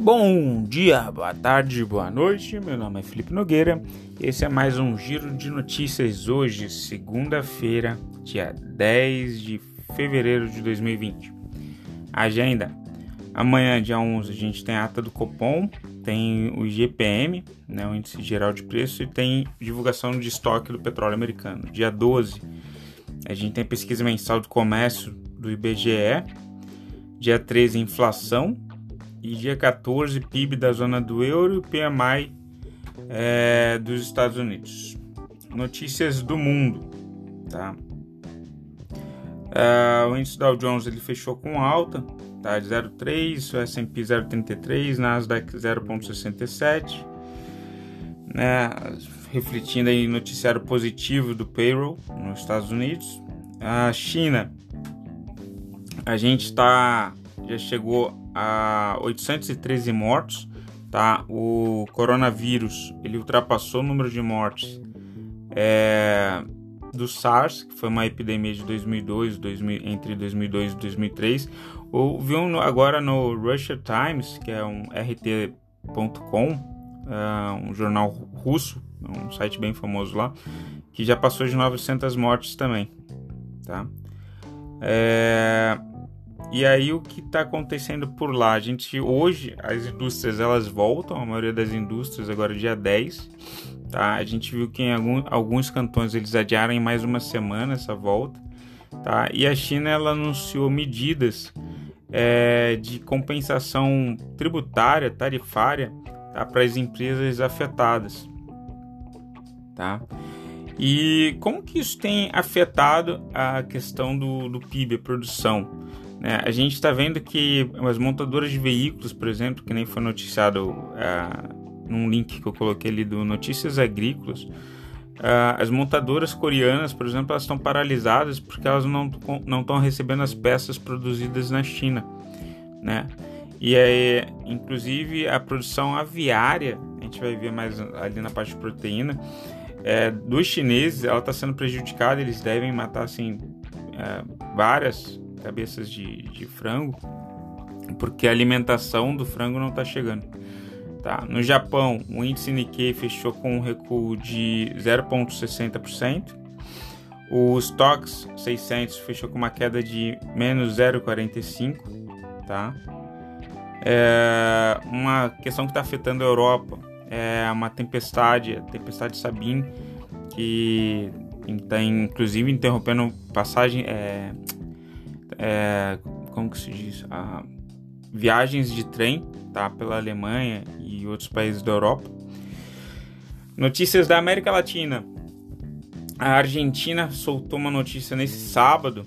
Bom dia, boa tarde, boa noite. Meu nome é Felipe Nogueira. Esse é mais um giro de notícias hoje, segunda-feira, dia 10 de fevereiro de 2020. Agenda: amanhã, dia 11, a gente tem a ata do Copom, tem o GPM, né, o índice geral de preço, e tem divulgação de estoque do petróleo americano. Dia 12, a gente tem pesquisa mensal do comércio do IBGE. Dia 13, inflação e dia 14, PIB da zona do euro e PMI é, dos Estados Unidos. Notícias do mundo, tá? Uh, o índice Dow Jones ele fechou com alta, tá? De 0,3, o S&P 0,33, Nasdaq 0,67, né? Refletindo aí noticiário positivo do payroll nos Estados Unidos. A China, a gente está já chegou a 813 mortos, tá? O coronavírus ele ultrapassou o número de mortes é, do SARS, que foi uma epidemia de 2002, 2000, entre 2002 e 2003. Ou viu agora no Russia Times, que é um rt.com, é, um jornal russo, um site bem famoso lá, que já passou de 900 mortes também, tá? É, e aí o que está acontecendo por lá? A gente hoje as indústrias elas voltam, a maioria das indústrias agora dia 10, tá? A gente viu que em algum, alguns cantões eles adiaram em mais uma semana essa volta, tá? E a China ela anunciou medidas é, de compensação tributária, tarifária, tá? para as empresas afetadas, tá? E como que isso tem afetado a questão do, do PIB, a produção? Né? A gente está vendo que as montadoras de veículos, por exemplo, que nem foi noticiado uh, num link que eu coloquei ali do Notícias Agrícolas, uh, as montadoras coreanas, por exemplo, elas estão paralisadas porque elas não estão recebendo as peças produzidas na China, né? E aí, inclusive, a produção aviária, a gente vai ver mais ali na parte de proteína, é, dos chineses, ela está sendo prejudicada. Eles devem matar assim é, várias cabeças de, de frango, porque a alimentação do frango não está chegando. Tá? No Japão, o índice Nikkei fechou com um recuo de 0,60%. O Stocks 600 fechou com uma queda de menos 0,45%. Tá? É uma questão que está afetando a Europa é uma tempestade, a tempestade Sabine, que está inclusive interrompendo passagem, é, é, como que se diz, a, viagens de trem, tá, pela Alemanha e outros países da Europa. Notícias da América Latina. A Argentina soltou uma notícia nesse sábado,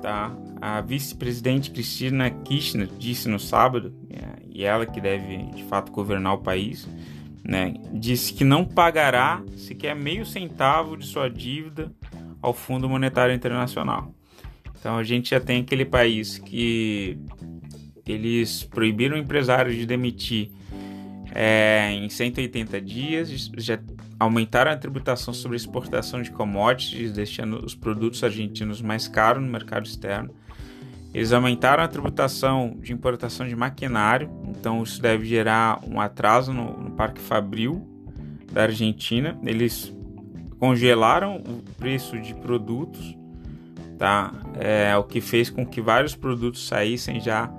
tá? A vice-presidente Cristina Kirchner disse no sábado, é, e ela que deve de fato governar o país, né? Disse que não pagará sequer meio centavo de sua dívida ao Fundo Monetário Internacional. Então a gente já tem aquele país que eles proibiram empresários de demitir é, em 180 dias, já aumentaram a tributação sobre exportação de commodities, deixando os produtos argentinos mais caros no mercado externo. Eles aumentaram a tributação de importação de maquinário, então isso deve gerar um atraso no, no Parque Fabril da Argentina. Eles congelaram o preço de produtos tá? É o que fez com que vários produtos saíssem já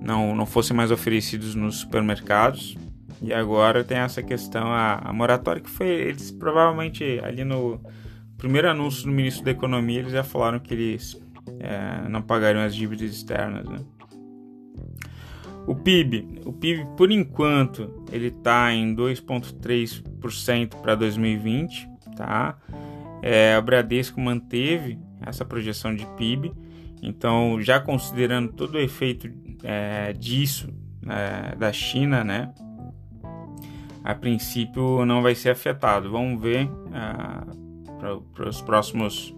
não, não fossem mais oferecidos nos supermercados. E agora tem essa questão, a, a moratória que foi, eles provavelmente ali no primeiro anúncio do ministro da Economia, eles já falaram que eles é, não pagariam as dívidas externas, né? O PIB, o PIB por enquanto ele está em 2,3% para 2020, tá? É, o Bradesco manteve essa projeção de PIB. Então, já considerando todo o efeito é, disso é, da China, né, a princípio não vai ser afetado. Vamos ver uh, para os próximos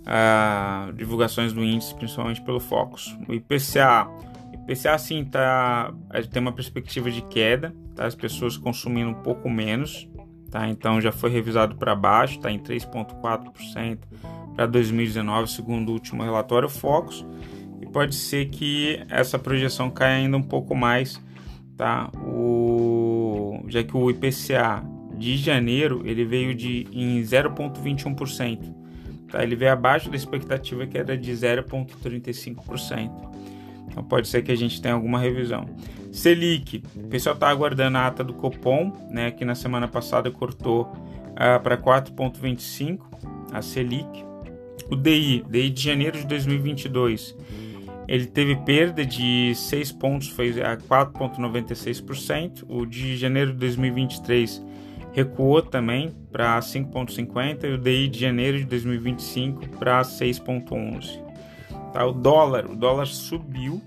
uh, divulgações do índice, principalmente pelo Focus. O IPCA, IPCA sim tá, tem uma perspectiva de queda, tá? as pessoas consumindo um pouco menos, tá? então já foi revisado para baixo, está em 3,4% para 2019, segundo o último relatório Focus, e pode ser que essa projeção caia ainda um pouco mais, tá? O, já que o IPCA de janeiro ele veio de em 0,21%. Tá? Ele veio abaixo da expectativa que era de 0,35%. Então pode ser que a gente tenha alguma revisão. Selic, o pessoal está aguardando a ata do Copom, né, que na semana passada cortou uh, para 4,25 a Selic. O DI, DI de janeiro de 2022, ele teve perda de 6 pontos, foi a 4,96%. O de janeiro de 2023 recuou também para 5,50% e o DI de janeiro de 2025 para 6,11%. Tá, o dólar, o dólar subiu,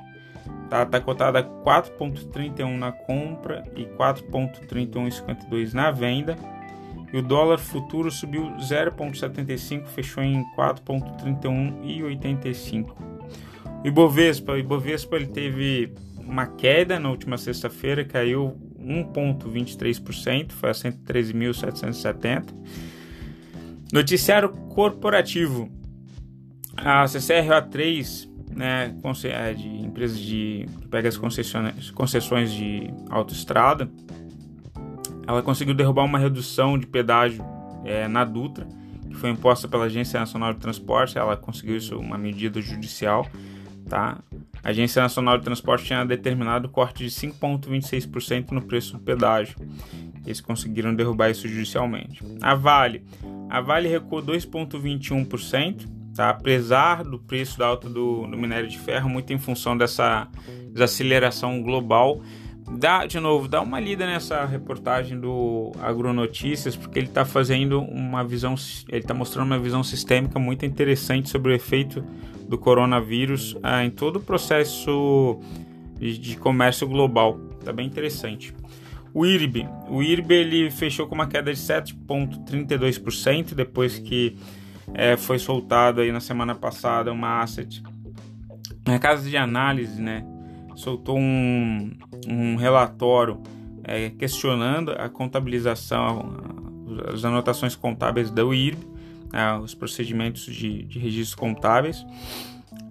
tá, tá cotado a 4,31 na compra e 4,3152 na venda. E o dólar futuro subiu 0,75, fechou em 4,31 e 85. O Ibovespa, o Ibovespa ele teve uma queda na última sexta-feira, caiu 1,23%, foi a 113.770. Noticiário corporativo. A CCRA3, né, é de empresas de que pega as concessões de autoestrada, ela conseguiu derrubar uma redução de pedágio é, na Dutra, que foi imposta pela Agência Nacional de Transporte. Ela conseguiu isso, uma medida judicial, tá? A Agência Nacional de Transporte tinha determinado corte de 5,26% no preço do pedágio. Eles conseguiram derrubar isso judicialmente. A Vale. A Vale recuou 2,21%, tá? apesar do preço da alta do, do, minério de ferro, muito em função dessa desaceleração global. Dá, de novo, dá uma lida nessa reportagem do Agronotícias, porque ele está fazendo uma visão, ele está mostrando uma visão sistêmica muito interessante sobre o efeito do coronavírus ah, em todo o processo de, de comércio global. Tá bem interessante. O IRB, o IRB ele fechou com uma queda de 7,32% depois que é, foi soltado aí na semana passada uma asset. A casa de análise, né, soltou um, um relatório é, questionando a contabilização, as anotações contábeis da UIRB né, os procedimentos de, de registros contábeis.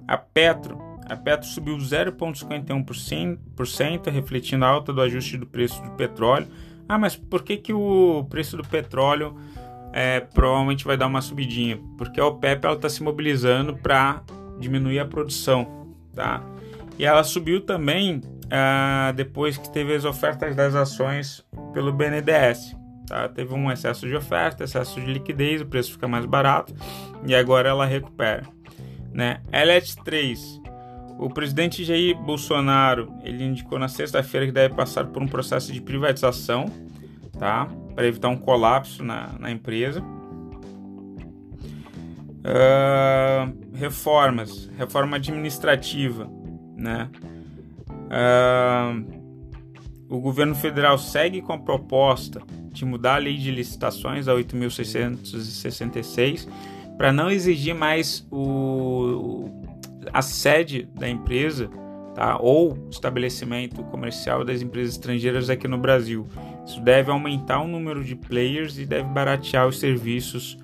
A Petro, a Petro subiu 0,51%, refletindo a alta do ajuste do preço do petróleo. Ah, mas por que, que o preço do petróleo é, provavelmente vai dar uma subidinha? Porque a OPEP está se mobilizando para diminuir a produção, tá? E ela subiu também ah, depois que teve as ofertas das ações pelo BNDES. Tá? Teve um excesso de oferta, excesso de liquidez, o preço fica mais barato e agora ela recupera. Né? LET3, o presidente Jair Bolsonaro ele indicou na sexta-feira que deve passar por um processo de privatização tá? para evitar um colapso na, na empresa. Uh, reformas, reforma administrativa, né? Uh, o governo federal segue com a proposta de mudar a lei de licitações a 8.666 para não exigir mais o, a sede da empresa tá? ou estabelecimento comercial das empresas estrangeiras aqui no Brasil. Isso deve aumentar o número de players e deve baratear os serviços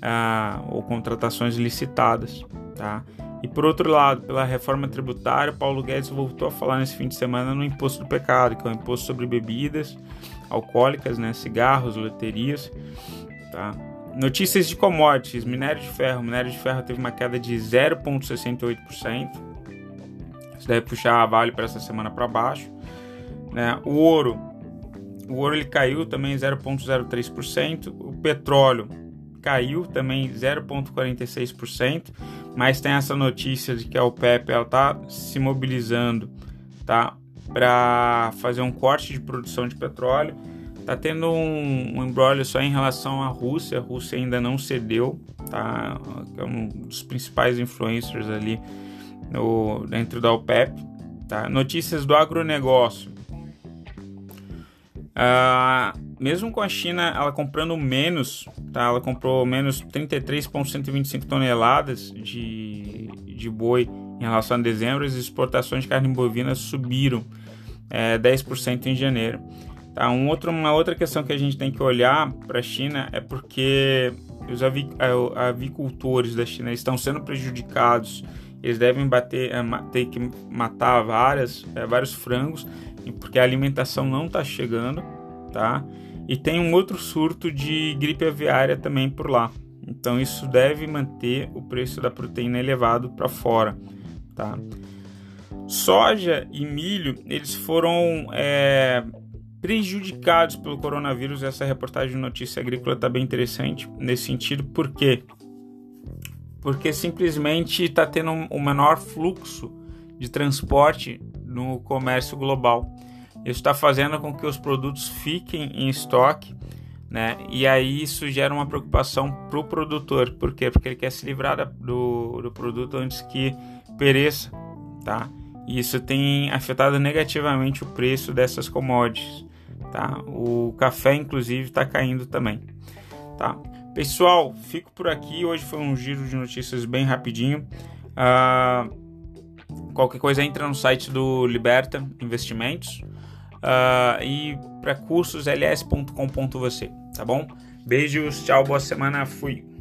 ah, ou contratações licitadas. Tá? E por outro lado, pela reforma tributária, Paulo Guedes voltou a falar nesse fim de semana no imposto do pecado, que é o imposto sobre bebidas alcoólicas, né, cigarros, loterias, tá? Notícias de commodities, minério de ferro. Minério de ferro teve uma queda de 0,68%. Isso deve puxar a Vale para essa semana para baixo. Né? O ouro, o ouro ele caiu também 0,03%. O petróleo caiu também 0,46%. Mas tem essa notícia de que a OPEP está se mobilizando, tá? para fazer um corte de produção de petróleo. Tá tendo um, um embrólio só em relação à Rússia. A Rússia ainda não cedeu, tá? É um dos principais influencers ali no, dentro da OPEP. Tá? Notícias do agronegócio. Ah, mesmo com a China ela comprando menos, tá? ela comprou menos 33,125 toneladas de, de boi em relação a dezembro, as exportações de carne bovina subiram é, 10% em janeiro. Tá? Um outro, uma outra questão que a gente tem que olhar para a China é porque os avicultores da China estão sendo prejudicados, eles devem bater, é, ter que matar várias, é, vários frangos porque a alimentação não está chegando, tá? E tem um outro surto de gripe aviária também por lá. Então isso deve manter o preço da proteína elevado para fora, tá? Soja e milho eles foram é, prejudicados pelo coronavírus. Essa reportagem de notícia agrícola está bem interessante nesse sentido, por quê? Porque simplesmente está tendo um, menor fluxo de transporte no comércio global. Isso está fazendo com que os produtos fiquem em estoque, né? E aí isso gera uma preocupação para o produtor. Por quê? Porque ele quer se livrar do, do produto antes que pereça, tá? E isso tem afetado negativamente o preço dessas commodities, tá? O café, inclusive, está caindo também, tá? Pessoal, fico por aqui. Hoje foi um giro de notícias bem rapidinho. Uh, qualquer coisa entra no site do Liberta Investimentos uh, e para cursos ls.com.vc, tá bom? Beijos, tchau, boa semana, fui.